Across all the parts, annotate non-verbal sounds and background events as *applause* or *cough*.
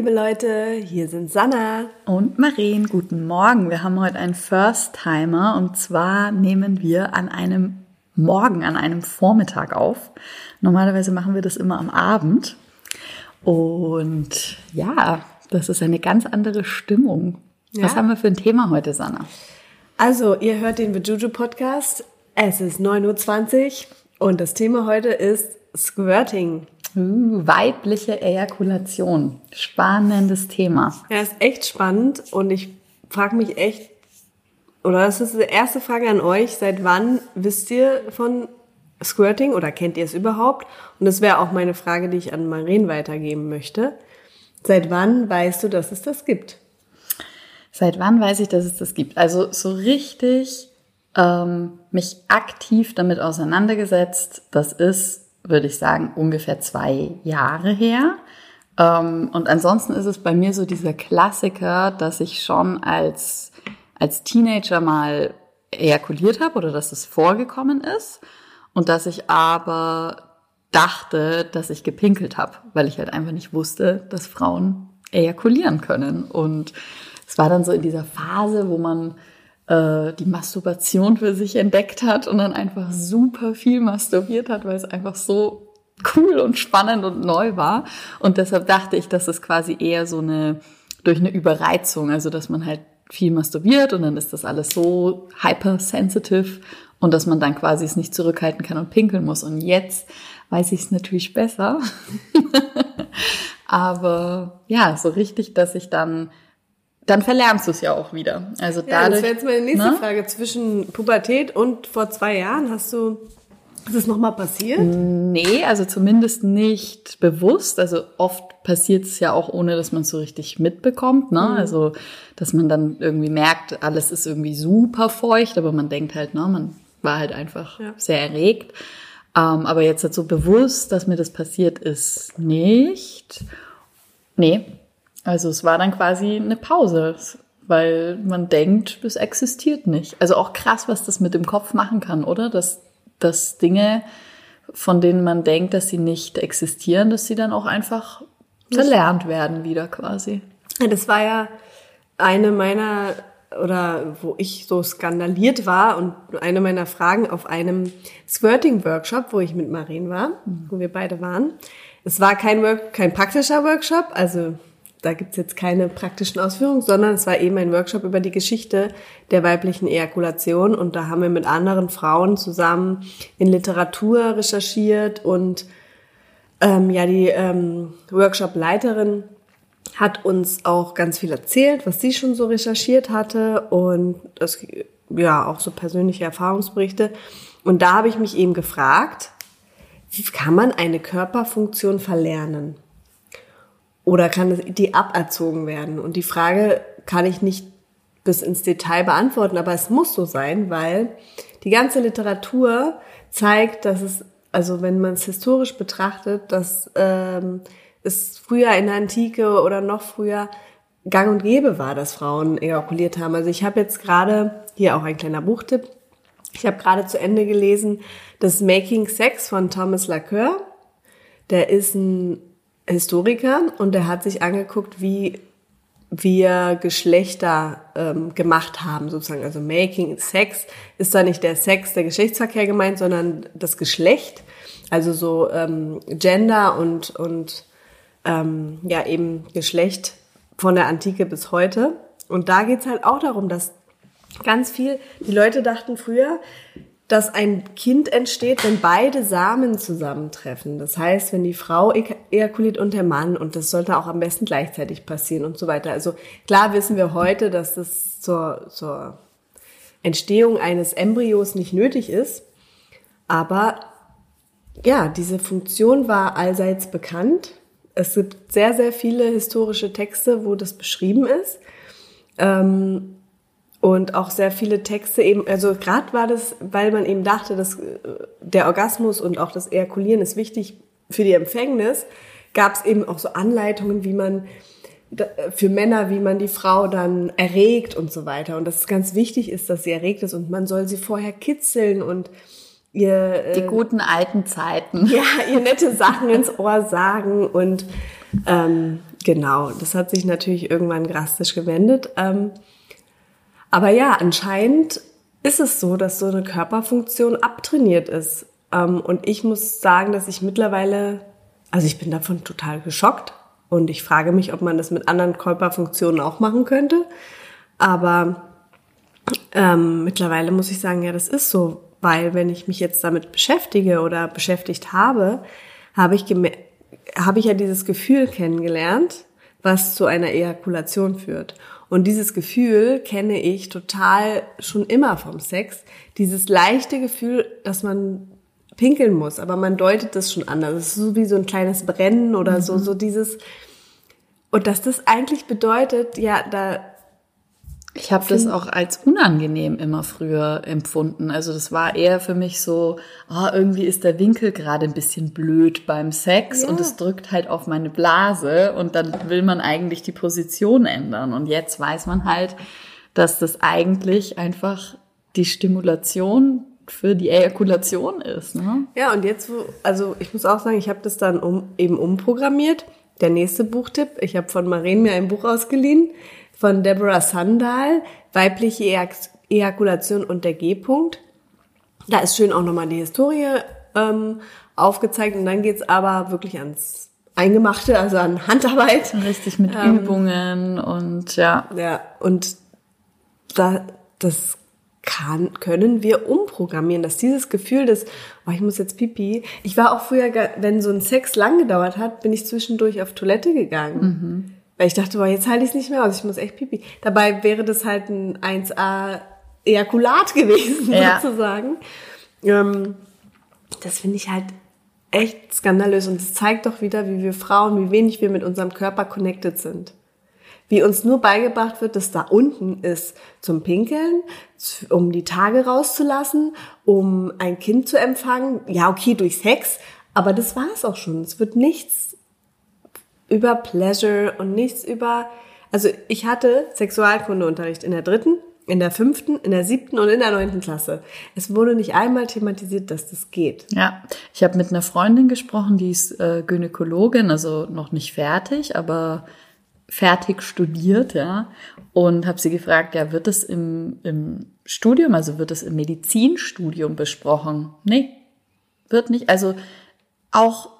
liebe Leute, hier sind Sanna und Marien. Guten Morgen. Wir haben heute einen First-Timer und zwar nehmen wir an einem Morgen, an einem Vormittag auf. Normalerweise machen wir das immer am Abend. Und ja, das ist eine ganz andere Stimmung. Ja. Was haben wir für ein Thema heute, Sanna? Also, ihr hört den Bejuju Podcast. Es ist 9.20 Uhr und das Thema heute ist Squirting. Uh, weibliche Ejakulation. Spannendes Thema. Ja, ist echt spannend und ich frage mich echt, oder das ist die erste Frage an euch, seit wann wisst ihr von Squirting oder kennt ihr es überhaupt? Und das wäre auch meine Frage, die ich an Maren weitergeben möchte. Seit wann weißt du, dass es das gibt? Seit wann weiß ich, dass es das gibt? Also so richtig ähm, mich aktiv damit auseinandergesetzt, das ist würde ich sagen, ungefähr zwei Jahre her. Ähm, und ansonsten ist es bei mir so dieser Klassiker, dass ich schon als, als Teenager mal ejakuliert habe oder dass es vorgekommen ist und dass ich aber dachte, dass ich gepinkelt habe, weil ich halt einfach nicht wusste, dass Frauen ejakulieren können. Und es war dann so in dieser Phase, wo man äh, die Masturbation für sich entdeckt hat und dann einfach super viel masturbiert hat, weil es einfach so cool und spannend und neu war. Und deshalb dachte ich, dass es quasi eher so eine, durch eine Überreizung, also dass man halt viel masturbiert und dann ist das alles so hypersensitive und dass man dann quasi es nicht zurückhalten kann und pinkeln muss. Und jetzt weiß ich es natürlich besser. *laughs* Aber ja, so richtig, dass ich dann dann verlernst du es ja auch wieder. Also ja, dadurch, das wäre jetzt meine nächste ne? Frage. Zwischen Pubertät und vor zwei Jahren hast du, ist das nochmal passiert? Nee, also zumindest nicht bewusst. Also oft passiert es ja auch, ohne dass man es so richtig mitbekommt. Ne? Mhm. Also, dass man dann irgendwie merkt, alles ist irgendwie super feucht, aber man denkt halt, ne, man war halt einfach ja. sehr erregt. Ähm, aber jetzt halt so bewusst, dass mir das passiert ist, nicht. Nee, also es war dann quasi eine Pause, weil man denkt, es existiert nicht. Also auch krass, was das mit dem Kopf machen kann, oder? Dass, dass Dinge, von denen man denkt, dass sie nicht existieren, dass sie dann auch einfach verlernt werden wieder quasi. Das war ja eine meiner oder wo ich so skandaliert war und eine meiner Fragen auf einem Squirting-Workshop, wo ich mit Maren war, wo wir beide waren. Es war kein, Work, kein praktischer Workshop, also da gibt's jetzt keine praktischen Ausführungen, sondern es war eben ein Workshop über die Geschichte der weiblichen Ejakulation und da haben wir mit anderen Frauen zusammen in Literatur recherchiert und ähm, ja, die ähm, Workshop-Leiterin hat uns auch ganz viel erzählt, was sie schon so recherchiert hatte und das, ja, auch so persönliche Erfahrungsberichte. Und da habe ich mich eben gefragt, wie kann man eine Körperfunktion verlernen? Oder kann die aberzogen werden? Und die Frage kann ich nicht bis ins Detail beantworten, aber es muss so sein, weil die ganze Literatur zeigt, dass es, also wenn man es historisch betrachtet, dass ähm, es früher in der Antike oder noch früher gang und gäbe war, dass Frauen ejakuliert haben. Also ich habe jetzt gerade, hier auch ein kleiner Buchtipp, ich habe gerade zu Ende gelesen, das Making Sex von Thomas Lacoeur. Der ist ein Historiker und der hat sich angeguckt, wie wir Geschlechter ähm, gemacht haben, sozusagen. Also Making Sex ist da nicht der Sex, der Geschlechtsverkehr gemeint, sondern das Geschlecht. Also so ähm, Gender und, und ähm, ja eben Geschlecht von der Antike bis heute. Und da geht's halt auch darum, dass ganz viel, die Leute dachten früher, dass ein Kind entsteht, wenn beide Samen zusammentreffen. Das heißt, wenn die Frau ejakuliert und der Mann und das sollte auch am besten gleichzeitig passieren und so weiter. Also klar wissen wir heute, dass das zur, zur Entstehung eines Embryos nicht nötig ist, aber ja, diese Funktion war allseits bekannt. Es gibt sehr, sehr viele historische Texte, wo das beschrieben ist. Ähm, und auch sehr viele Texte eben, also gerade war das, weil man eben dachte, dass äh, der Orgasmus und auch das Ejakulieren ist wichtig für die Empfängnis, gab es eben auch so Anleitungen, wie man äh, für Männer, wie man die Frau dann erregt und so weiter. Und dass es ganz wichtig ist, dass sie erregt ist und man soll sie vorher kitzeln und ihr die äh, guten alten Zeiten. Ja, ihr nette Sachen ins Ohr sagen und Ähm, genau, das hat sich natürlich irgendwann drastisch gewendet. Ähm, aber ja, anscheinend ist es so, dass so eine Körperfunktion abtrainiert ist. Ähm, und ich muss sagen, dass ich mittlerweile, also ich bin davon total geschockt und ich frage mich, ob man das mit anderen Körperfunktionen auch machen könnte. Aber ähm, mittlerweile muss ich sagen, ja, das ist so, weil wenn ich mich jetzt damit beschäftige oder beschäftigt habe, habe ich habe ich ja dieses Gefühl kennengelernt, was zu einer Ejakulation führt. Und dieses Gefühl kenne ich total schon immer vom Sex. Dieses leichte Gefühl, dass man pinkeln muss, aber man deutet das schon anders. Es ist so wie so ein kleines Brennen oder mhm. so, so dieses. Und dass das eigentlich bedeutet, ja, da ich habe das auch als unangenehm immer früher empfunden. Also das war eher für mich so, oh, irgendwie ist der Winkel gerade ein bisschen blöd beim Sex ja. und es drückt halt auf meine Blase und dann will man eigentlich die Position ändern. Und jetzt weiß man halt, dass das eigentlich einfach die Stimulation für die Ejakulation ist. Ne? Ja, und jetzt, also ich muss auch sagen, ich habe das dann um, eben umprogrammiert. Der nächste Buchtipp, ich habe von Maren mir ein Buch ausgeliehen von Deborah Sandal, weibliche Ejakulation und der G-Punkt. Da ist schön auch nochmal die Historie ähm, aufgezeigt und dann geht's aber wirklich ans Eingemachte, also an Handarbeit. Richtig mit ähm, Übungen und ja. Ja, und da, das kann, können wir umprogrammieren, dass dieses Gefühl des, oh, ich muss jetzt pipi. Ich war auch früher, wenn so ein Sex lang gedauert hat, bin ich zwischendurch auf Toilette gegangen. Mhm. Weil ich dachte, boah, jetzt halte ich es nicht mehr aus, ich muss echt pipi. Dabei wäre das halt ein 1A Ejakulat *laughs* gewesen, ja. sozusagen. Ähm, das finde ich halt echt skandalös und es zeigt doch wieder, wie wir Frauen, wie wenig wir mit unserem Körper connected sind. Wie uns nur beigebracht wird, dass da unten ist zum Pinkeln, um die Tage rauszulassen, um ein Kind zu empfangen. Ja, okay, durch Sex, aber das war es auch schon. Es wird nichts über Pleasure und nichts über, also ich hatte Sexualkundeunterricht in der dritten, in der fünften, in der siebten und in der neunten Klasse. Es wurde nicht einmal thematisiert, dass das geht. Ja, ich habe mit einer Freundin gesprochen, die ist äh, Gynäkologin, also noch nicht fertig, aber fertig studiert, ja, und habe sie gefragt, ja, wird es im, im Studium, also wird es im Medizinstudium besprochen? Nee, wird nicht. Also auch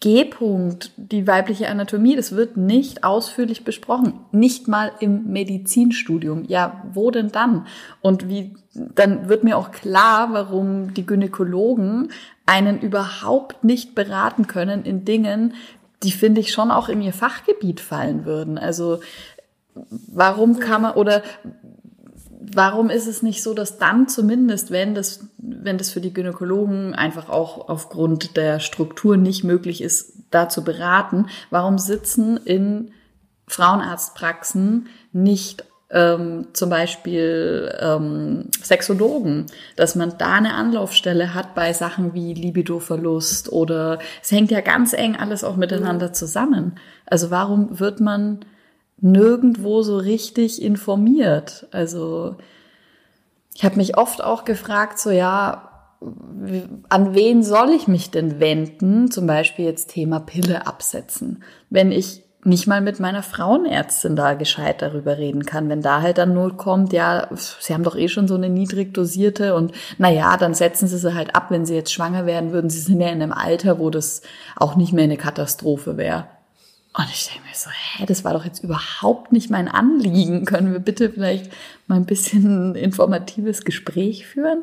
G-Punkt, die weibliche Anatomie, das wird nicht ausführlich besprochen. Nicht mal im Medizinstudium. Ja, wo denn dann? Und wie, dann wird mir auch klar, warum die Gynäkologen einen überhaupt nicht beraten können in Dingen, die finde ich schon auch in ihr Fachgebiet fallen würden. Also, warum kann man, oder warum ist es nicht so, dass dann zumindest, wenn das, wenn das für die Gynäkologen einfach auch aufgrund der Struktur nicht möglich ist, da zu beraten, warum sitzen in Frauenarztpraxen nicht ähm, zum Beispiel ähm, Sexologen, dass man da eine Anlaufstelle hat bei Sachen wie Libidoverlust oder es hängt ja ganz eng alles auch miteinander zusammen. Also warum wird man nirgendwo so richtig informiert. Also ich habe mich oft auch gefragt, so ja, an wen soll ich mich denn wenden? Zum Beispiel jetzt Thema Pille absetzen. Wenn ich nicht mal mit meiner Frauenärztin da gescheit darüber reden kann. Wenn da halt dann nur kommt, ja, sie haben doch eh schon so eine niedrig dosierte und naja, dann setzen sie sie halt ab, wenn sie jetzt schwanger werden würden. Sie sind ja in einem Alter, wo das auch nicht mehr eine Katastrophe wäre. Und ich denke mir so, hä, das war doch jetzt überhaupt nicht mein Anliegen. Können wir bitte vielleicht mal ein bisschen informatives Gespräch führen?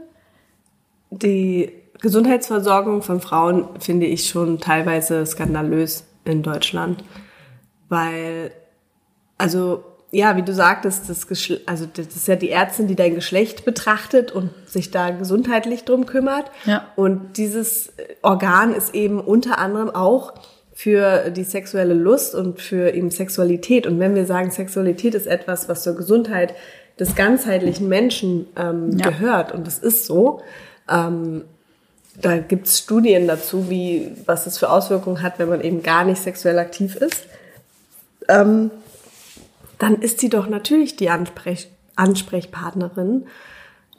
Die Gesundheitsversorgung von Frauen finde ich schon teilweise skandalös in Deutschland, weil, also ja, wie du sagtest, das, also das ist ja die Ärztin, die dein Geschlecht betrachtet und sich da gesundheitlich drum kümmert. Ja. Und dieses Organ ist eben unter anderem auch für die sexuelle Lust und für eben Sexualität. Und wenn wir sagen, Sexualität ist etwas, was zur Gesundheit des ganzheitlichen Menschen ähm, ja. gehört, und das ist so, ähm, da gibt's Studien dazu, wie was es für Auswirkungen hat, wenn man eben gar nicht sexuell aktiv ist, ähm, dann ist sie doch natürlich die Ansprech Ansprechpartnerin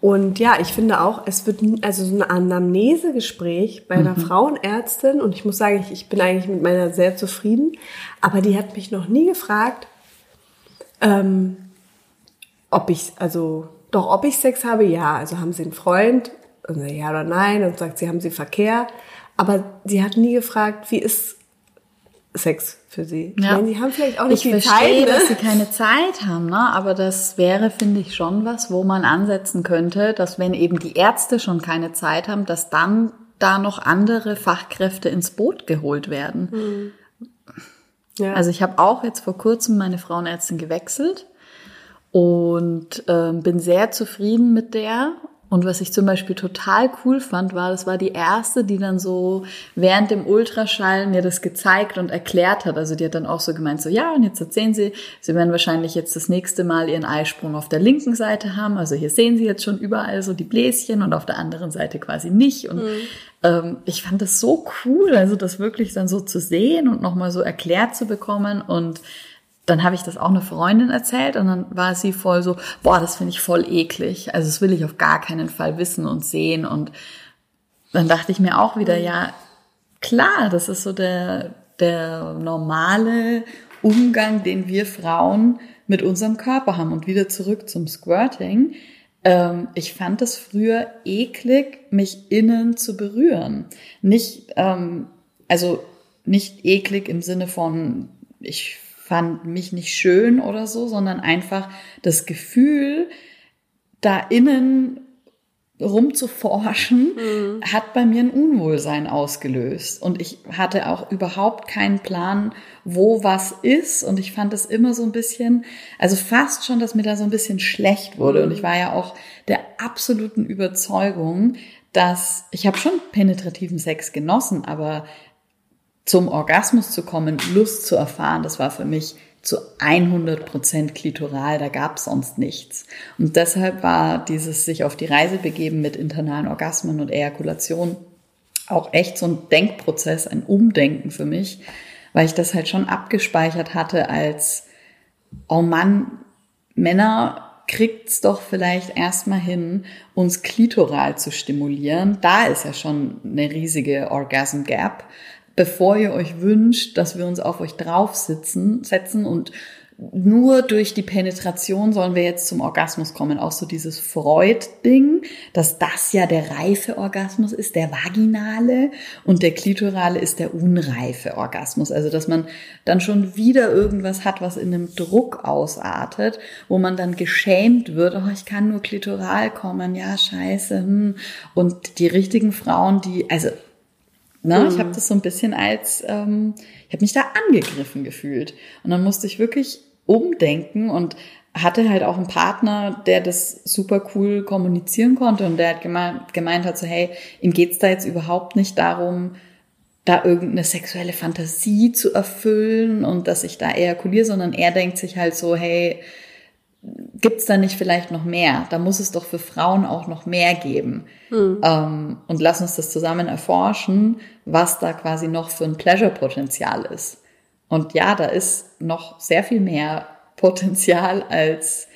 Und ja, ich finde auch, es wird also so ein Anamnesegespräch bei einer mhm. Frauenärztin und ich muss sagen, ich, ich bin eigentlich mit meiner sehr zufrieden, aber die hat mich noch nie gefragt, ähm, ob ich, also doch, ob ich Sex habe, ja. Also haben sie einen Freund, und ja oder nein, und sagt sie, haben sie Verkehr. Aber sie hat nie gefragt, wie ist Sex für sie. Ja. Ich meine, die haben vielleicht auch nicht ich die verstehe, Zeit. Ne? dass sie keine Zeit haben, ne? aber das wäre, finde ich, schon was, wo man ansetzen könnte, dass wenn eben die Ärzte schon keine Zeit haben, dass dann da noch andere Fachkräfte ins Boot geholt werden. Mhm. Ja. Also ich habe auch jetzt vor kurzem meine Frauenärztin gewechselt und äh, bin sehr zufrieden mit der und was ich zum Beispiel total cool fand, war, das war die erste, die dann so während dem Ultraschall mir das gezeigt und erklärt hat. Also die hat dann auch so gemeint, so ja, und jetzt erzählen Sie, Sie werden wahrscheinlich jetzt das nächste Mal Ihren Eisprung auf der linken Seite haben. Also hier sehen Sie jetzt schon überall so die Bläschen und auf der anderen Seite quasi nicht. Und mhm. ähm, ich fand das so cool, also das wirklich dann so zu sehen und nochmal so erklärt zu bekommen und dann habe ich das auch eine Freundin erzählt und dann war sie voll so, boah, das finde ich voll eklig. Also das will ich auf gar keinen Fall wissen und sehen. Und dann dachte ich mir auch wieder, ja, klar, das ist so der, der normale Umgang, den wir Frauen mit unserem Körper haben. Und wieder zurück zum Squirting. Ähm, ich fand es früher eklig, mich innen zu berühren. Nicht, ähm, also nicht eklig im Sinne von, ich fand mich nicht schön oder so, sondern einfach das Gefühl, da innen rumzuforschen, mhm. hat bei mir ein Unwohlsein ausgelöst. Und ich hatte auch überhaupt keinen Plan, wo was ist. Und ich fand es immer so ein bisschen, also fast schon, dass mir da so ein bisschen schlecht wurde. Mhm. Und ich war ja auch der absoluten Überzeugung, dass ich habe schon penetrativen Sex genossen, aber zum Orgasmus zu kommen, Lust zu erfahren, das war für mich zu 100 Prozent klitoral, da gab es sonst nichts. Und deshalb war dieses sich auf die Reise begeben mit internalen Orgasmen und Ejakulation auch echt so ein Denkprozess, ein Umdenken für mich, weil ich das halt schon abgespeichert hatte als, oh Mann, Männer kriegt's doch vielleicht erstmal hin, uns klitoral zu stimulieren. Da ist ja schon eine riesige Orgasm Gap bevor ihr euch wünscht, dass wir uns auf euch drauf sitzen, setzen und nur durch die Penetration sollen wir jetzt zum Orgasmus kommen. Auch so dieses Freud-Ding, dass das ja der reife Orgasmus ist, der vaginale und der klitorale ist der unreife Orgasmus. Also, dass man dann schon wieder irgendwas hat, was in einem Druck ausartet, wo man dann geschämt wird, oh, ich kann nur klitoral kommen, ja, scheiße. Hm. Und die richtigen Frauen, die, also Ne? Mhm. Ich habe das so ein bisschen als, ähm, ich habe mich da angegriffen gefühlt. Und dann musste ich wirklich umdenken und hatte halt auch einen Partner, der das super cool kommunizieren konnte und der hat gemeint, gemeint hat so, hey, ihm geht's da jetzt überhaupt nicht darum, da irgendeine sexuelle Fantasie zu erfüllen und dass ich da ejakuliere, sondern er denkt sich halt so, hey, gibt's da nicht vielleicht noch mehr? Da muss es doch für Frauen auch noch mehr geben. Hm. Ähm, und lass uns das zusammen erforschen, was da quasi noch für ein Pleasure-Potenzial ist. Und ja, da ist noch sehr viel mehr Potenzial, als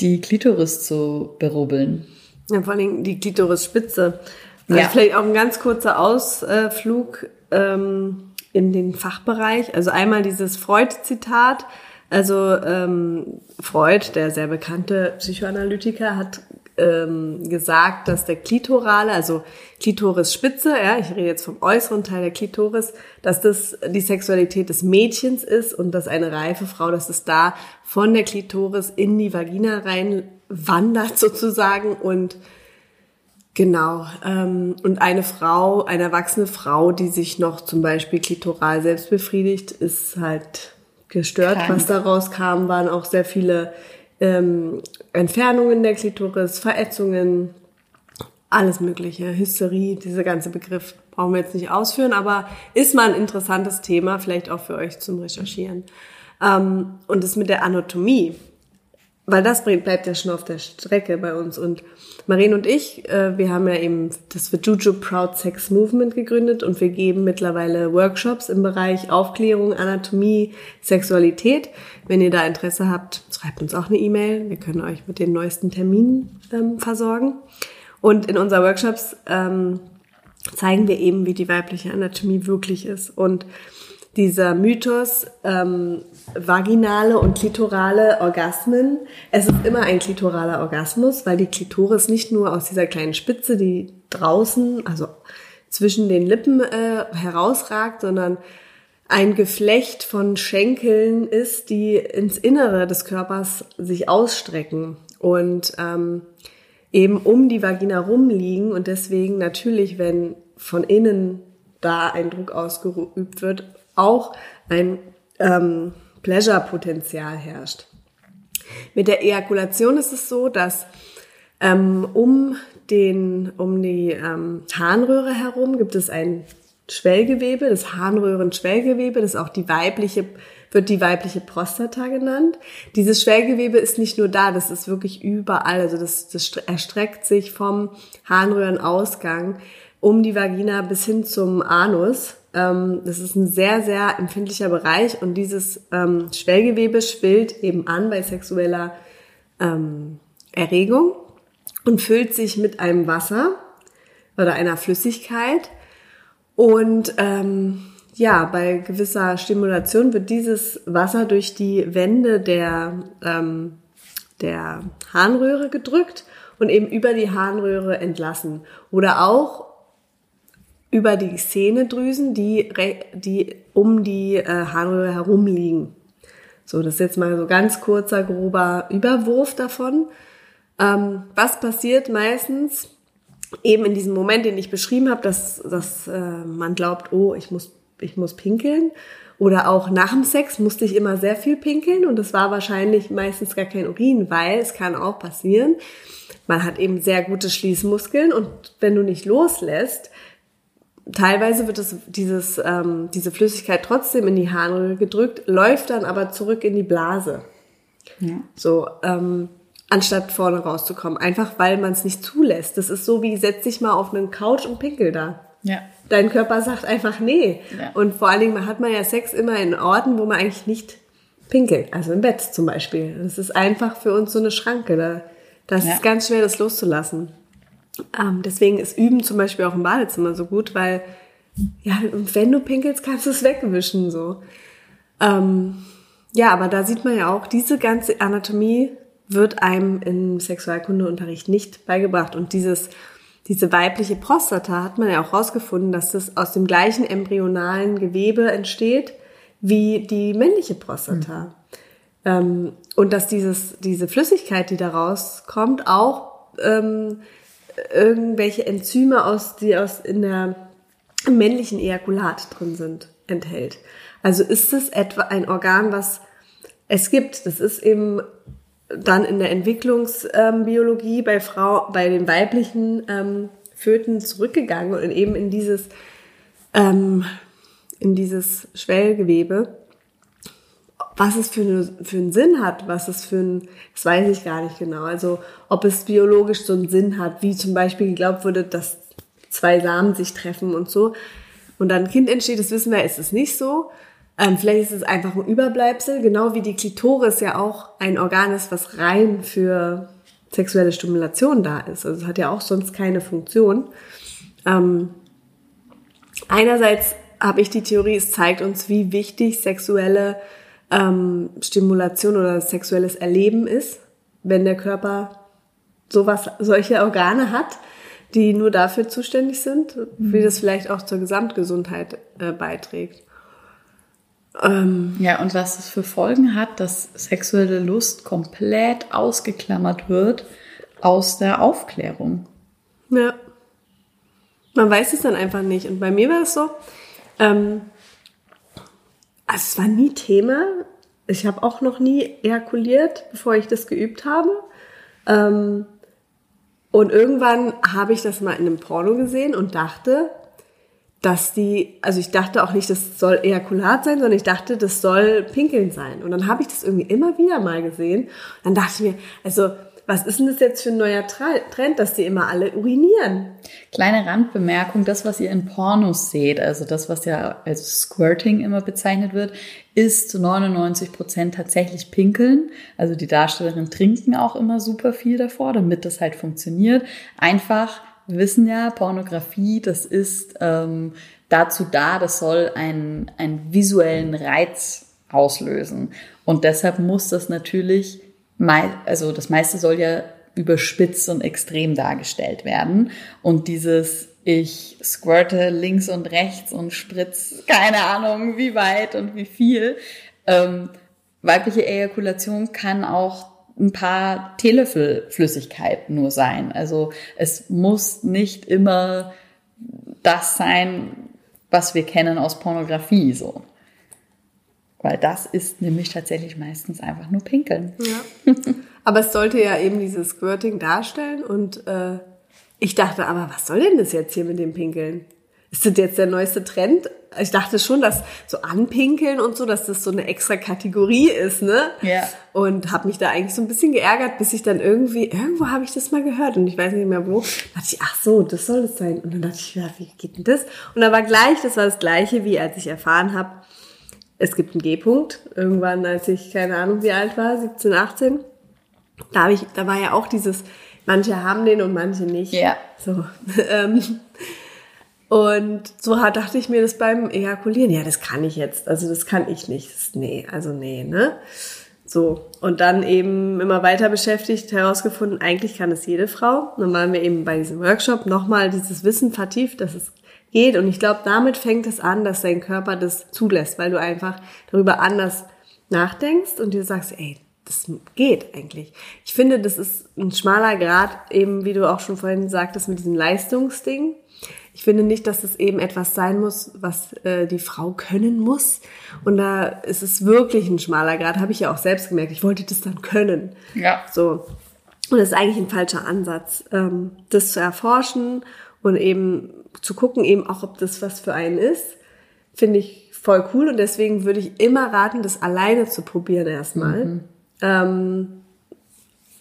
die Klitoris zu berubbeln. Ja, vor allem die Klitorisspitze. Also ja. vielleicht auch ein ganz kurzer Ausflug ähm, in den Fachbereich. Also einmal dieses Freud-Zitat, also ähm, Freud, der sehr bekannte Psychoanalytiker, hat ähm, gesagt, dass der Klitorale, also Klitorisspitze, ja, ich rede jetzt vom äußeren Teil der Klitoris, dass das die Sexualität des Mädchens ist und dass eine reife Frau, dass es da von der Klitoris in die Vagina rein wandert sozusagen und Genau. Ähm, und eine Frau, eine erwachsene Frau, die sich noch zum Beispiel klitoral selbst befriedigt, ist halt gestört. Krank. Was daraus kam, waren auch sehr viele ähm, Entfernungen der Klitoris, Verätzungen, alles Mögliche, Hysterie, dieser ganze Begriff brauchen wir jetzt nicht ausführen, aber ist mal ein interessantes Thema, vielleicht auch für euch zum Recherchieren. Ähm, und das mit der Anatomie. Weil das bleibt ja schon auf der Strecke bei uns. Und Marien und ich, äh, wir haben ja eben das Juju Proud Sex Movement gegründet und wir geben mittlerweile Workshops im Bereich Aufklärung, Anatomie, Sexualität. Wenn ihr da Interesse habt, schreibt uns auch eine E-Mail. Wir können euch mit den neuesten Terminen ähm, versorgen. Und in unseren Workshops ähm, zeigen wir eben, wie die weibliche Anatomie wirklich ist. Und dieser Mythos, ähm, vaginale und klitorale Orgasmen. Es ist immer ein klitoraler Orgasmus, weil die Klitoris nicht nur aus dieser kleinen Spitze, die draußen, also zwischen den Lippen äh, herausragt, sondern ein Geflecht von Schenkeln ist, die ins Innere des Körpers sich ausstrecken und ähm, eben um die Vagina rumliegen und deswegen natürlich, wenn von innen da ein Druck ausgeübt wird, auch ein ähm, Pleasure-Potenzial herrscht. Mit der Ejakulation ist es so, dass ähm, um den um die ähm, Harnröhre herum gibt es ein Schwellgewebe, das Harnröhrenschwellgewebe, das auch die weibliche wird die weibliche Prostata genannt. Dieses Schwellgewebe ist nicht nur da, das ist wirklich überall. Also das, das erstreckt sich vom Harnröhrenausgang um die Vagina bis hin zum Anus. Ähm, das ist ein sehr, sehr empfindlicher Bereich und dieses ähm, Schwellgewebe schwillt eben an bei sexueller ähm, Erregung und füllt sich mit einem Wasser oder einer Flüssigkeit. Und ähm, ja, bei gewisser Stimulation wird dieses Wasser durch die Wände der, ähm, der Harnröhre gedrückt und eben über die Harnröhre entlassen. Oder auch über die Szenedrüsen, die, die um die äh, Harnröhre herum liegen. So, das ist jetzt mal so ganz kurzer, grober Überwurf davon. Ähm, was passiert meistens? Eben in diesem Moment, den ich beschrieben habe, dass, dass äh, man glaubt, oh, ich muss, ich muss pinkeln. Oder auch nach dem Sex musste ich immer sehr viel pinkeln und das war wahrscheinlich meistens gar kein Urin, weil es kann auch passieren. Man hat eben sehr gute Schließmuskeln und wenn du nicht loslässt, teilweise wird es, dieses, ähm, diese Flüssigkeit trotzdem in die Harnröhre gedrückt, läuft dann aber zurück in die Blase. Ja. So, ähm, anstatt vorne rauszukommen. Einfach weil man es nicht zulässt. Das ist so wie, setz dich mal auf einen Couch und pinkel da. Ja. Dein Körper sagt einfach nee. Ja. Und vor allen Dingen hat man ja Sex immer in Orten, wo man eigentlich nicht pinkelt. Also im Bett zum Beispiel. Das ist einfach für uns so eine Schranke. Da, das ja. ist ganz schwer, das loszulassen. Ähm, deswegen ist Üben zum Beispiel auch im Badezimmer so gut, weil ja, wenn du pinkelst, kannst du es wegwischen so. Ähm, ja, aber da sieht man ja auch, diese ganze Anatomie wird einem im Sexualkundeunterricht nicht beigebracht. Und dieses, diese weibliche Prostata hat man ja auch rausgefunden, dass das aus dem gleichen embryonalen Gewebe entsteht wie die männliche Prostata. Mhm. Ähm, und dass dieses, diese Flüssigkeit, die da rauskommt, auch ähm, irgendwelche Enzyme aus, die aus in der männlichen Ejakulat drin sind, enthält. Also ist es etwa ein Organ, was es gibt. Das ist eben dann in der Entwicklungsbiologie bei Frau, bei den weiblichen ähm, Föten zurückgegangen und eben in dieses, ähm, in dieses Schwellgewebe was es für, eine, für einen Sinn hat, was es für ein, das weiß ich gar nicht genau. Also ob es biologisch so einen Sinn hat, wie zum Beispiel geglaubt wurde, dass zwei Samen sich treffen und so. Und dann ein Kind entsteht, das wissen wir, ist es nicht so. Ähm, vielleicht ist es einfach ein Überbleibsel, genau wie die Klitoris ja auch ein Organ ist, was rein für sexuelle Stimulation da ist. Also es hat ja auch sonst keine Funktion. Ähm, einerseits habe ich die Theorie, es zeigt uns, wie wichtig sexuelle ähm, Stimulation oder sexuelles Erleben ist, wenn der Körper sowas, solche Organe hat, die nur dafür zuständig sind, wie mhm. das vielleicht auch zur Gesamtgesundheit äh, beiträgt. Ähm, ja, und was es für Folgen hat, dass sexuelle Lust komplett ausgeklammert wird aus der Aufklärung. Ja. Man weiß es dann einfach nicht. Und bei mir war es so, ähm, also es war nie Thema. Ich habe auch noch nie ejakuliert, bevor ich das geübt habe. Ähm, und irgendwann habe ich das mal in einem Porno gesehen und dachte, dass die, also ich dachte auch nicht, das soll Ejakulat sein, sondern ich dachte, das soll Pinkeln sein. Und dann habe ich das irgendwie immer wieder mal gesehen. Und dann dachte ich mir, also was ist denn das jetzt für ein neuer Trend, dass die immer alle urinieren? Kleine Randbemerkung, das, was ihr in Pornos seht, also das, was ja als Squirting immer bezeichnet wird, ist zu 99 Prozent tatsächlich Pinkeln. Also die Darstellerinnen trinken auch immer super viel davor, damit das halt funktioniert. Einfach wir wissen ja, Pornografie, das ist ähm, dazu da, das soll einen, einen visuellen Reiz auslösen. Und deshalb muss das natürlich, also das meiste soll ja überspitzt und extrem dargestellt werden. Und dieses ich squirte links und rechts und spritz keine Ahnung wie weit und wie viel. Ähm, weibliche Ejakulation kann auch ein paar Teelöffel Flüssigkeit nur sein. Also es muss nicht immer das sein, was wir kennen aus Pornografie, so. Weil das ist nämlich tatsächlich meistens einfach nur Pinkeln. Ja. *laughs* Aber es sollte ja eben dieses Squirting darstellen und äh, ich dachte, aber was soll denn das jetzt hier mit dem Pinkeln? Ist das jetzt der neueste Trend? Ich dachte schon, dass so anpinkeln und so, dass das so eine extra Kategorie ist, ne? Ja. Und habe mich da eigentlich so ein bisschen geärgert, bis ich dann irgendwie, irgendwo habe ich das mal gehört und ich weiß nicht mehr wo, da dachte ich, ach so, das soll es sein. Und dann dachte ich, ja, wie geht denn das? Und da war gleich, das war das gleiche, wie als ich erfahren habe, es gibt einen G-Punkt. Irgendwann, als ich, keine Ahnung, wie alt war, 17, 18, da, ich, da war ja auch dieses, manche haben den und manche nicht. Ja. So. *laughs* Ähm, und so dachte ich mir das beim Ejakulieren. Ja, das kann ich jetzt. Also das kann ich nicht. Das, nee, also nee, ne? So. Und dann eben immer weiter beschäftigt, herausgefunden, eigentlich kann es jede Frau. dann waren wir eben bei diesem Workshop nochmal dieses Wissen vertieft, dass es geht. Und ich glaube, damit fängt es an, dass dein Körper das zulässt, weil du einfach darüber anders nachdenkst und dir sagst, ey, das geht eigentlich. Ich finde, das ist ein schmaler Grad, eben wie du auch schon vorhin sagtest, mit diesem Leistungsding. Ich finde nicht, dass es eben etwas sein muss, was äh, die Frau können muss. Und da ist es wirklich ein schmaler Grad, habe ich ja auch selbst gemerkt. Ich wollte das dann können. Ja. So. Und das ist eigentlich ein falscher Ansatz, ähm, das zu erforschen und eben zu gucken, eben auch, ob das was für einen ist, finde ich voll cool. Und deswegen würde ich immer raten, das alleine zu probieren erstmal. Mhm. Ähm,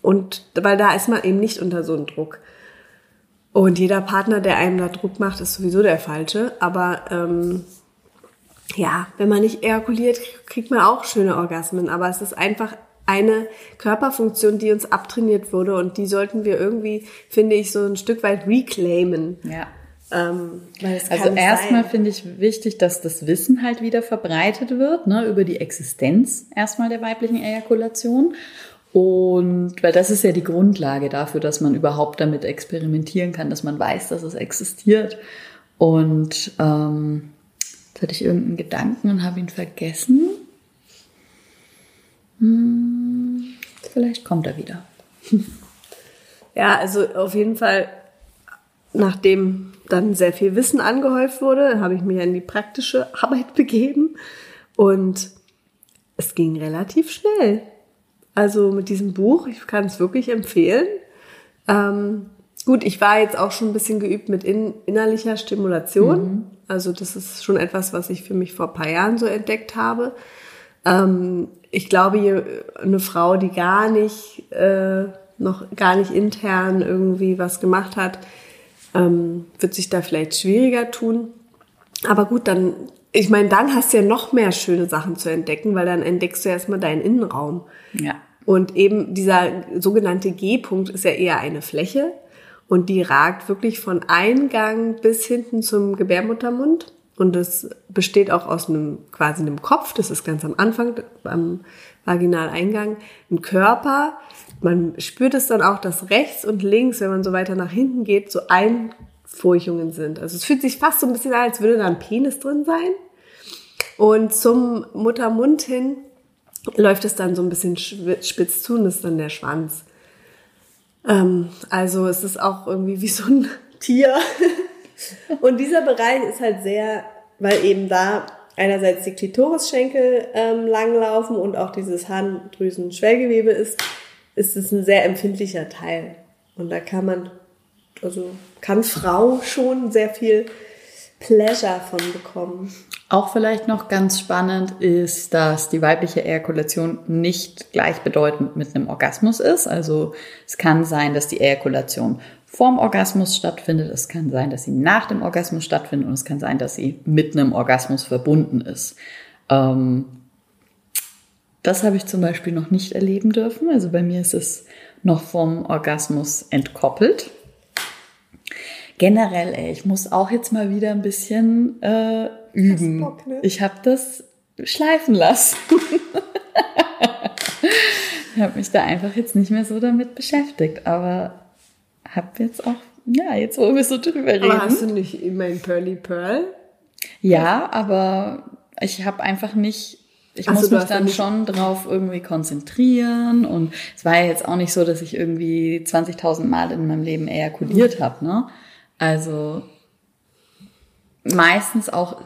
und weil da ist man eben nicht unter so einem Druck. Und jeder Partner, der einem da Druck macht, ist sowieso der falsche. Aber ähm, ja, wenn man nicht ejakuliert, kriegt man auch schöne Orgasmen. Aber es ist einfach eine Körperfunktion, die uns abtrainiert wurde und die sollten wir irgendwie, finde ich, so ein Stück weit reclaimen. Ja. Ähm, also erstmal finde ich wichtig, dass das Wissen halt wieder verbreitet wird, ne, über die Existenz erstmal der weiblichen Ejakulation. Und weil das ist ja die Grundlage dafür, dass man überhaupt damit experimentieren kann, dass man weiß, dass es existiert. Und ähm, jetzt hatte ich irgendeinen Gedanken und habe ihn vergessen. Hm, vielleicht kommt er wieder. *laughs* Ja, also auf jeden Fall, nachdem dann sehr viel Wissen angehäuft wurde, habe ich mich in die praktische *laughs* Arbeit begeben und es ging relativ schnell. Also mit diesem Buch, ich kann es wirklich empfehlen. Ähm, gut, ich war jetzt auch schon ein bisschen geübt mit in, innerlicher Stimulation. Mhm. Also das ist schon etwas, was ich für mich vor ein paar Jahren so entdeckt habe. Ähm, ich glaube, eine Frau, die gar nicht, äh, noch gar nicht intern irgendwie was gemacht hat, ähm, wird sich da vielleicht schwieriger tun. Aber gut, dann, ich meine, dann hast du ja noch mehr schöne Sachen zu entdecken, weil dann entdeckst du erstmal deinen Innenraum. Ja. Und eben dieser sogenannte G-Punkt ist ja eher eine Fläche und die ragt wirklich von Eingang bis hinten zum Gebärmuttermund. Und das besteht auch aus einem quasi einem Kopf, das ist ganz am Anfang, am Vaginaleingang, ein Körper. Man spürt es dann auch, dass rechts und links, wenn man so weiter nach hinten geht, so Einfurchungen sind. Also es fühlt sich fast so ein bisschen an, als würde da ein Penis drin sein. Und zum Muttermund hin läuft es dann so ein bisschen spitz zu und ist dann der Schwanz. Ähm, also es ist auch irgendwie wie so ein *laughs* Tier. *laughs* und dieser Bereich ist halt sehr, weil eben da einerseits die Klitorisschenkel ähm, langlaufen und auch dieses Harndrüsen-Schwellgewebe ist, ist es ein sehr empfindlicher Teil. Und da kann man, also kann Frau schon sehr viel Pleasure von bekommen. Auch vielleicht noch ganz spannend ist, dass die weibliche Ejakulation nicht gleichbedeutend mit einem Orgasmus ist. Also es kann sein, dass die Ejakulation vorm Orgasmus stattfindet, es kann sein, dass sie nach dem Orgasmus stattfindet und es kann sein, dass sie mit einem Orgasmus verbunden ist. Ähm, das habe ich zum Beispiel noch nicht erleben dürfen. Also bei mir ist es noch vom Orgasmus entkoppelt. Generell, ey, ich muss auch jetzt mal wieder ein bisschen äh, üben. Bock, ne? Ich habe das schleifen lassen. *laughs* ich habe mich da einfach jetzt nicht mehr so damit beschäftigt, aber habe jetzt auch, ja, jetzt wo wir so drüber reden. Aber hast du nicht immer ein Pearly Pearl? Ja, aber ich habe einfach nicht ich Ach muss so, mich dann schon drauf irgendwie konzentrieren und es war ja jetzt auch nicht so, dass ich irgendwie 20.000 Mal in meinem Leben ejakuliert mhm. habe, ne? Also meistens auch,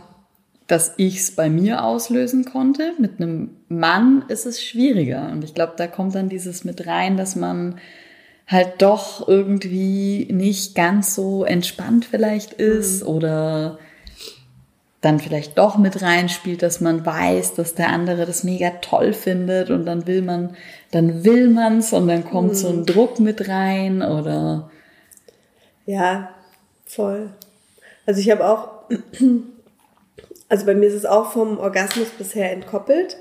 dass ich es bei mir auslösen konnte. Mit einem Mann ist es schwieriger und ich glaube, da kommt dann dieses mit rein, dass man halt doch irgendwie nicht ganz so entspannt vielleicht ist mhm. oder dann vielleicht doch mit reinspielt, dass man weiß, dass der andere das mega toll findet und dann will man, dann will man's und dann kommt mhm. so ein mhm. Druck mit rein oder ja, voll. Also ich habe auch, *clears throat* also bei mir ist es auch vom Orgasmus bisher entkoppelt.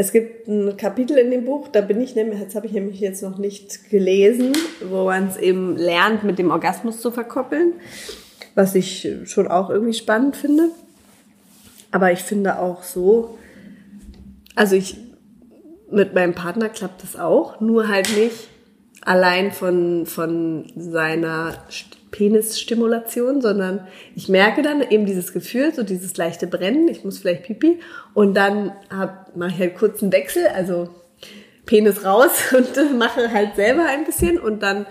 Es gibt ein Kapitel in dem Buch, da bin ich nämlich, jetzt habe ich nämlich jetzt noch nicht gelesen, wo man es eben lernt, mit dem Orgasmus zu verkoppeln, was ich schon auch irgendwie spannend finde. Aber ich finde auch so, also ich, mit meinem Partner klappt das auch, nur halt nicht allein von, von seiner Penisstimulation, sondern ich merke dann eben dieses Gefühl, so dieses leichte Brennen, ich muss vielleicht pipi. Und dann mache ich halt kurz einen Wechsel, also Penis raus *laughs* und mache halt selber ein bisschen. Und dann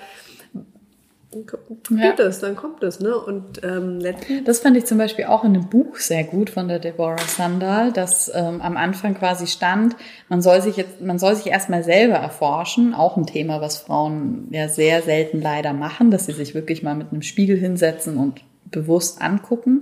geht ja. es, dann kommt es, ne? Und ähm, das fand ich zum Beispiel auch in einem Buch sehr gut von der Deborah Sandal, dass ähm, am Anfang quasi stand, man soll sich jetzt, man soll sich erstmal selber erforschen, auch ein Thema, was Frauen ja sehr selten leider machen, dass sie sich wirklich mal mit einem Spiegel hinsetzen und bewusst angucken.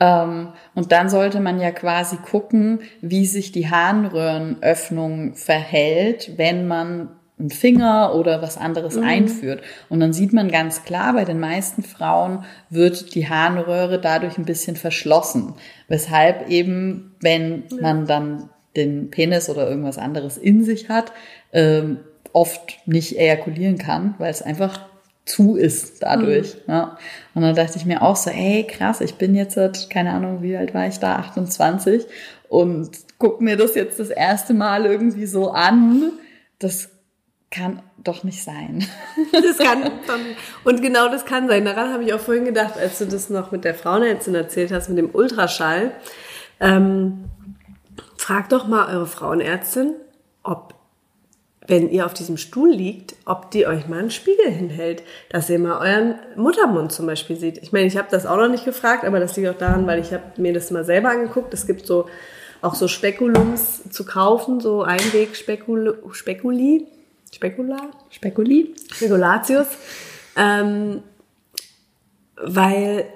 Ähm, und dann sollte man ja quasi gucken, wie sich die Harnröhrenöffnung verhält, wenn man einen Finger oder was anderes mhm. einführt. Und dann sieht man ganz klar, bei den meisten Frauen wird die Harnröhre dadurch ein bisschen verschlossen. Weshalb eben, wenn ja. man dann den Penis oder irgendwas anderes in sich hat, ähm, oft nicht ejakulieren kann, weil es einfach zu ist dadurch. Mhm. Ja. Und dann dachte ich mir auch so, ey, krass, ich bin jetzt, keine Ahnung, wie alt war ich da, 28 und guck mir das jetzt das erste Mal irgendwie so an. Das kann doch nicht sein. *laughs* Das kann doch nicht. Und genau das kann sein. Daran habe ich auch vorhin gedacht, als du das noch mit der Frauenärztin erzählt hast, mit dem Ultraschall. Ähm, frag doch mal eure Frauenärztin, ob, wenn ihr auf diesem Stuhl liegt, ob die euch mal einen Spiegel hinhält, dass ihr mal euren Muttermund zum Beispiel seht. Ich meine, ich habe das auch noch nicht gefragt, aber das liegt auch daran, weil ich habe mir das mal selber angeguckt. Es gibt so auch so Spekulums zu kaufen, so Einweg-Spekuli. Spekula? Spekuli? Spekulatius. Ähm, weil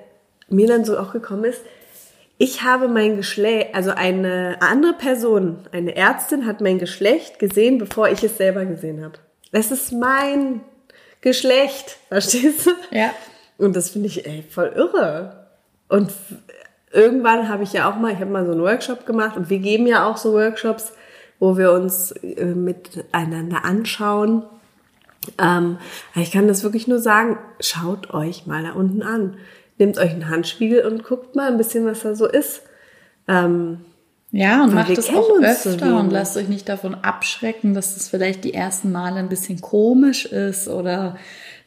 mir dann so auch gekommen ist, ich habe mein Geschlecht, also eine andere Person, eine Ärztin hat mein Geschlecht gesehen, bevor ich es selber gesehen habe. Das ist mein Geschlecht, *laughs* verstehst du? Ja. Und das finde ich ey, voll irre. Und irgendwann habe ich ja auch mal, ich habe mal so einen Workshop gemacht und wir geben ja auch so Workshops, wo wir uns äh, miteinander anschauen. Ähm, ich kann das wirklich nur sagen, schaut euch mal da unten an. Nehmt euch einen Handspiegel und guckt mal ein bisschen, was da so ist. Ähm, ja, und macht es auch öfter so und lasst euch nicht davon abschrecken, dass es vielleicht die ersten Male ein bisschen komisch ist oder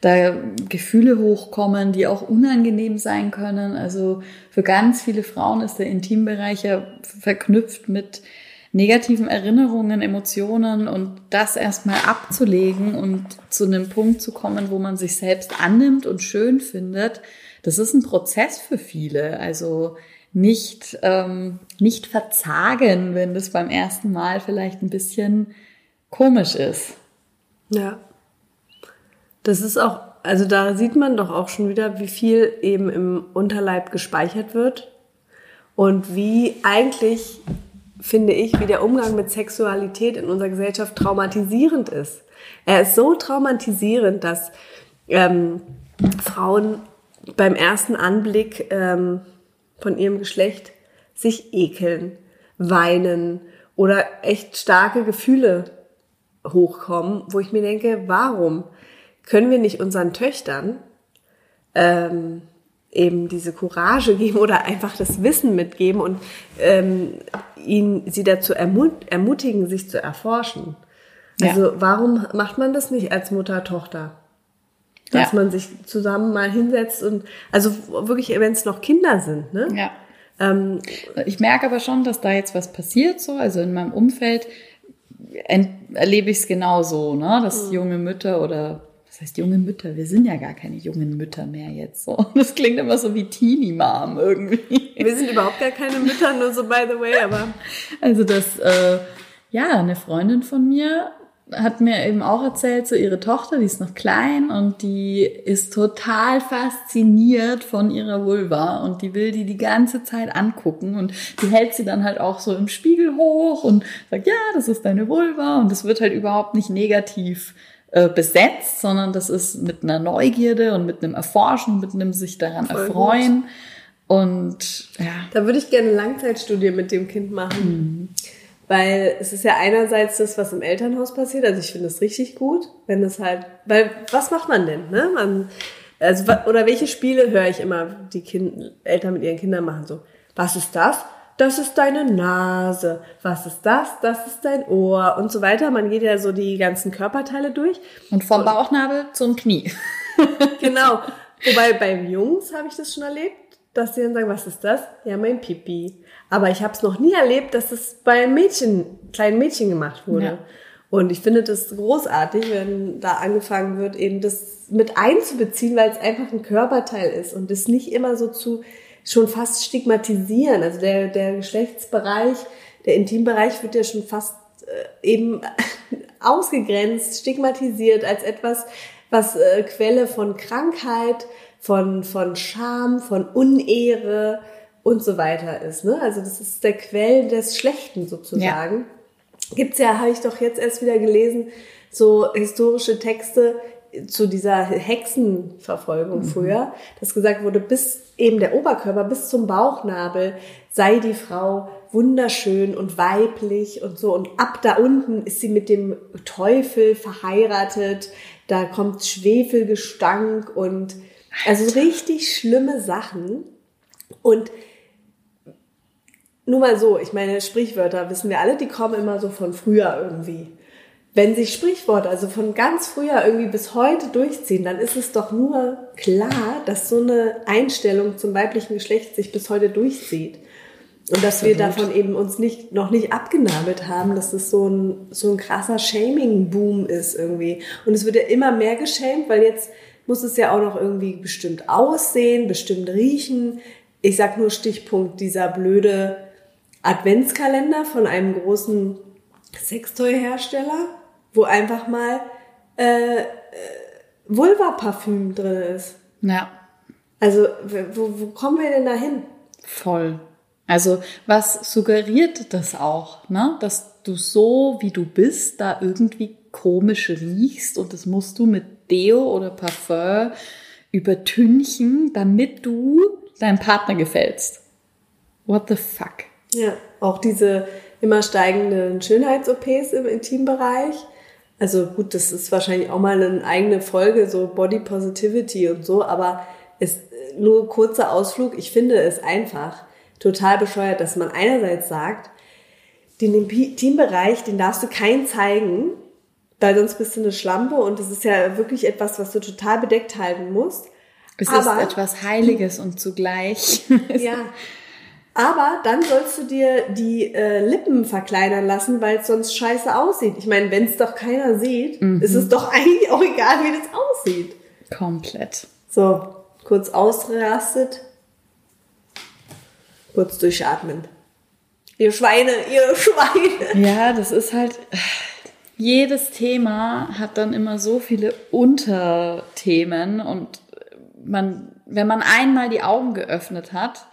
da Gefühle hochkommen, die auch unangenehm sein können. Also für ganz viele Frauen ist der Intimbereich ja verknüpft mit negativen Erinnerungen, Emotionen und das erstmal abzulegen und zu einem Punkt zu kommen, wo man sich selbst annimmt und schön findet, das ist ein Prozess für viele. Also nicht, ähm, nicht verzagen, wenn das beim ersten Mal vielleicht ein bisschen komisch ist. Ja. Das ist auch, also da sieht man doch auch schon wieder, wie viel eben im Unterleib gespeichert wird und wie eigentlich, finde ich, wie der Umgang mit Sexualität in unserer Gesellschaft traumatisierend ist. Er ist so traumatisierend, dass ähm, Frauen beim ersten Anblick ähm, von ihrem Geschlecht sich ekeln, weinen oder echt starke Gefühle hochkommen, wo ich mir denke, warum können wir nicht unseren Töchtern ähm, eben diese Courage geben oder einfach das Wissen mitgeben und ähm, ihn, sie dazu ermut ermutigen, sich zu erforschen. Also ja. warum macht man das nicht als Mutter, Tochter? Dass ja. man sich zusammen mal hinsetzt und also wirklich, wenn es noch Kinder sind, ne? Ja. Ähm, ich merke aber schon, dass da jetzt was passiert, so. Also in meinem Umfeld erlebe ich es genauso, ne? Dass mhm. junge Mütter oder das heißt junge Mütter, wir sind ja gar keine jungen Mütter mehr jetzt so. *laughs* Das klingt immer so wie Teenie Mom irgendwie. Wir sind überhaupt gar keine Mütter, nur so by the way, aber. Also das, äh, ja, eine Freundin von mir hat mir eben auch erzählt, so ihre Tochter, die ist noch klein und die ist total fasziniert von ihrer Vulva und die will die die ganze Zeit angucken und die hält sie dann halt auch so im Spiegel hoch und sagt, ja, das ist deine Vulva und das wird halt überhaupt nicht negativ äh, besetzt, sondern das ist mit einer Neugierde und mit einem Erforschen, mit einem sich daran Voll erfreuen. Gut. Und ja. Da würde ich gerne eine Langzeitstudie mit dem Kind machen. Mhm. Weil es ist ja einerseits das, was im Elternhaus passiert. Also ich finde es richtig gut, wenn es halt, weil was macht man denn? Ne? Man, also oder welche Spiele höre ich immer, die kind, Eltern mit ihren Kindern machen so. Was ist das? Das ist deine Nase. Was ist das? Das ist dein Ohr und so weiter. Man geht ja so die ganzen Körperteile durch. Und vom Bauchnabel zum Knie. *laughs* genau. *laughs* Wobei beim Jungs habe ich das schon erlebt, dass sie dann sagen, was ist das? Ja, mein Pipi. Aber ich habe es noch nie erlebt, dass es bei Mädchen, kleinen Mädchen gemacht wurde. Ja. Und ich finde das großartig, wenn da angefangen wird, eben das mit einzubeziehen, weil es einfach ein Körperteil ist und es nicht immer so zu schon fast stigmatisieren. Also der, der Geschlechtsbereich, der Intimbereich wird ja schon fast äh, eben *laughs* ausgegrenzt, stigmatisiert als etwas, was äh, Quelle von Krankheit, von, von Scham, von Unehre, und so weiter ist. Ne? Also das ist der Quell des Schlechten sozusagen. Ja. Gibt's ja, habe ich doch jetzt erst wieder gelesen, so historische Texte zu dieser Hexenverfolgung mhm. früher, dass gesagt wurde, bis eben der Oberkörper, bis zum Bauchnabel sei die Frau wunderschön und weiblich und so. Und ab da unten ist sie mit dem Teufel verheiratet. Da kommt Schwefelgestank und also richtig schlimme Sachen. Und nur mal so, ich meine, Sprichwörter wissen wir alle, die kommen immer so von früher irgendwie. Wenn sich Sprichworte also von ganz früher irgendwie bis heute durchziehen, dann ist es doch nur klar, dass so eine Einstellung zum weiblichen Geschlecht sich bis heute durchzieht. Und dass Absolut. wir davon eben uns nicht, noch nicht abgenabelt haben, dass es so ein, so ein krasser Shaming-Boom ist irgendwie. Und es wird ja immer mehr geschämt, weil jetzt muss es ja auch noch irgendwie bestimmt aussehen, bestimmt riechen. Ich sag nur Stichpunkt dieser blöde Adventskalender von einem großen Sextoy-Hersteller, wo einfach mal äh, äh, Vulva-Parfüm drin ist. Ja. Also, wo, wo kommen wir denn da hin? Voll. Also, was suggeriert das auch, ne? Dass du so, wie du bist, da irgendwie komisch riechst und das musst du mit Deo oder Parfum übertünchen, damit du deinem Partner gefällst. What the fuck? Ja, auch diese immer steigenden Schönheits-OPs im Intimbereich. Also gut, das ist wahrscheinlich auch mal eine eigene Folge, so Body Positivity und so, aber es nur kurzer Ausflug. Ich finde es einfach total bescheuert, dass man einerseits sagt, den Intimbereich, den darfst du keinen zeigen, weil sonst bist du eine Schlampe und das ist ja wirklich etwas, was du total bedeckt halten musst. Es aber, ist etwas Heiliges und zugleich. *laughs* ja, aber dann sollst du dir die äh, Lippen verkleinern lassen, weil es sonst scheiße aussieht. Ich meine, wenn es doch keiner sieht, mhm. ist es doch *laughs* eigentlich auch egal, wie das aussieht. Komplett. So, kurz ausrastet. Kurz durchatmen. Ihr Schweine, ihr *laughs* Schweine. Ja, das ist halt. jedes Thema hat dann immer so viele Unterthemen und man, wenn man einmal die Augen geöffnet hat,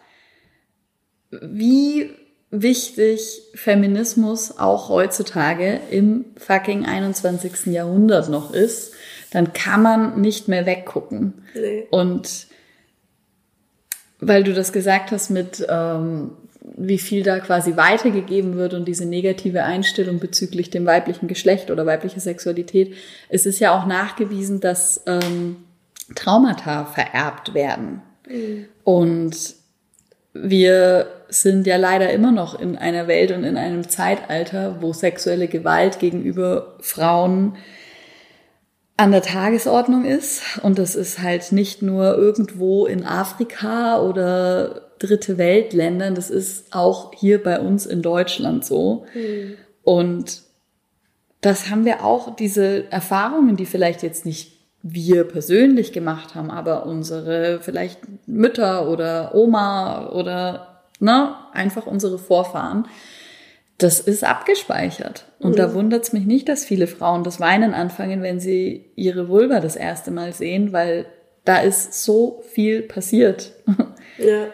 wie wichtig Feminismus auch heutzutage im fucking 21. Jahrhundert noch ist, dann kann man nicht mehr weggucken. Nee. Und weil du das gesagt hast mit, ähm, wie viel da quasi weitergegeben wird und diese negative Einstellung bezüglich dem weiblichen Geschlecht oder weiblicher Sexualität, es ist ja auch nachgewiesen, dass ähm, Traumata vererbt werden. Mhm. Und wir sind ja leider immer noch in einer Welt und in einem Zeitalter, wo sexuelle Gewalt gegenüber Frauen an der Tagesordnung ist. Und das ist halt nicht nur irgendwo in Afrika oder dritte Weltländern, das ist auch hier bei uns in Deutschland so. Mhm. Und das haben wir auch, diese Erfahrungen, die vielleicht jetzt nicht wir persönlich gemacht haben, aber unsere vielleicht Mütter oder Oma oder ne, einfach unsere Vorfahren, das ist abgespeichert. Und mhm. da wundert es mich nicht, dass viele Frauen das Weinen anfangen, wenn sie ihre Vulva das erste Mal sehen, weil da ist so viel passiert. *laughs* Ja,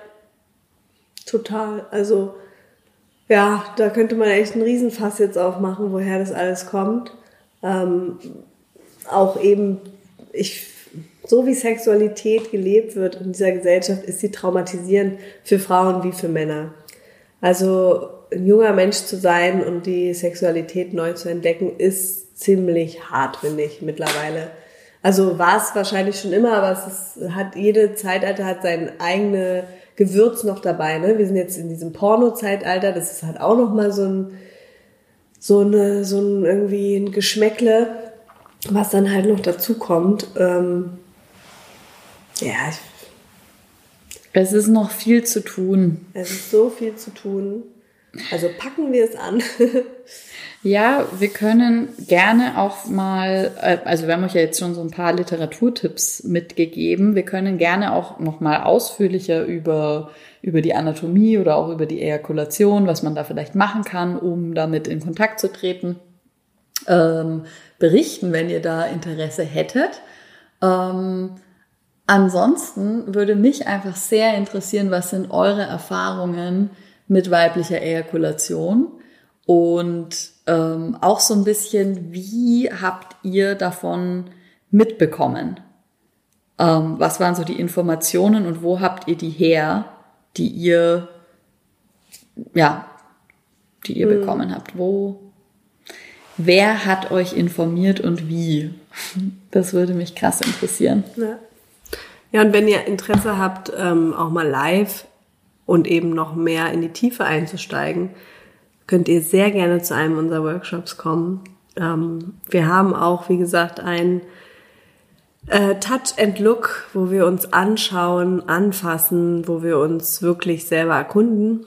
total. Also ja, da könnte man echt einen Riesenfass jetzt aufmachen, woher das alles kommt. Ähm, auch eben, ich, so wie Sexualität gelebt wird in dieser Gesellschaft, ist sie traumatisierend für Frauen wie für Männer. Also ein junger Mensch zu sein und die Sexualität neu zu entdecken, ist ziemlich hart, finde ich, mittlerweile. Also war es wahrscheinlich schon immer, aber es ist, hat jede Zeitalter hat sein eigene Gewürz noch dabei. Ne? Wir sind jetzt in diesem Porno-Zeitalter, das ist halt auch noch mal so ein so eine so ein irgendwie ein Geschmäckle, was dann halt noch dazu kommt. Ähm, ja, es ist noch viel zu tun. Es ist so viel zu tun. Also packen wir es an. *laughs* ja, wir können gerne auch mal, äh, also wir haben euch ja jetzt schon so ein paar Literaturtipps mitgegeben. Wir können gerne auch noch mal ausführlicher über über die Anatomie oder auch über die Ejakulation, was man da vielleicht machen kann, um damit in Kontakt zu treten, ähm, berichten, wenn ihr da Interesse hättet. Ähm, ansonsten würde mich einfach sehr interessieren, was sind eure Erfahrungen mit weiblicher Ejakulation und ähm, auch so ein bisschen, wie habt ihr davon mitbekommen? Ähm, was waren so die Informationen und wo habt ihr die her, die ihr, ja, die ihr mhm. bekommen habt? Wo, wer hat euch informiert und wie? Das würde mich krass interessieren. Ja. Ja, und wenn ihr Interesse habt, ähm, auch mal live und eben noch mehr in die Tiefe einzusteigen, könnt ihr sehr gerne zu einem unserer Workshops kommen. Ähm, wir haben auch, wie gesagt, ein äh, Touch and Look, wo wir uns anschauen, anfassen, wo wir uns wirklich selber erkunden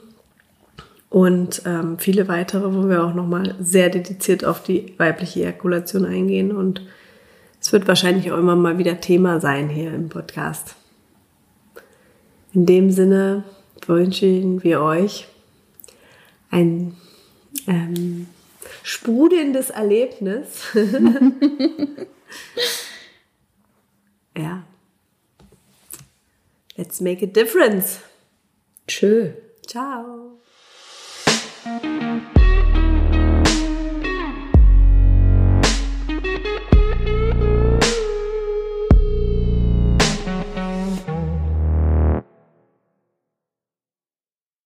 und ähm, viele weitere, wo wir auch nochmal sehr dediziert auf die weibliche Ejakulation eingehen und es wird wahrscheinlich auch immer mal wieder Thema sein hier im Podcast. In dem Sinne wünschen wir euch ein ähm, sprudelndes Erlebnis. *laughs* ja. Let's make a difference. Tschö. Ciao.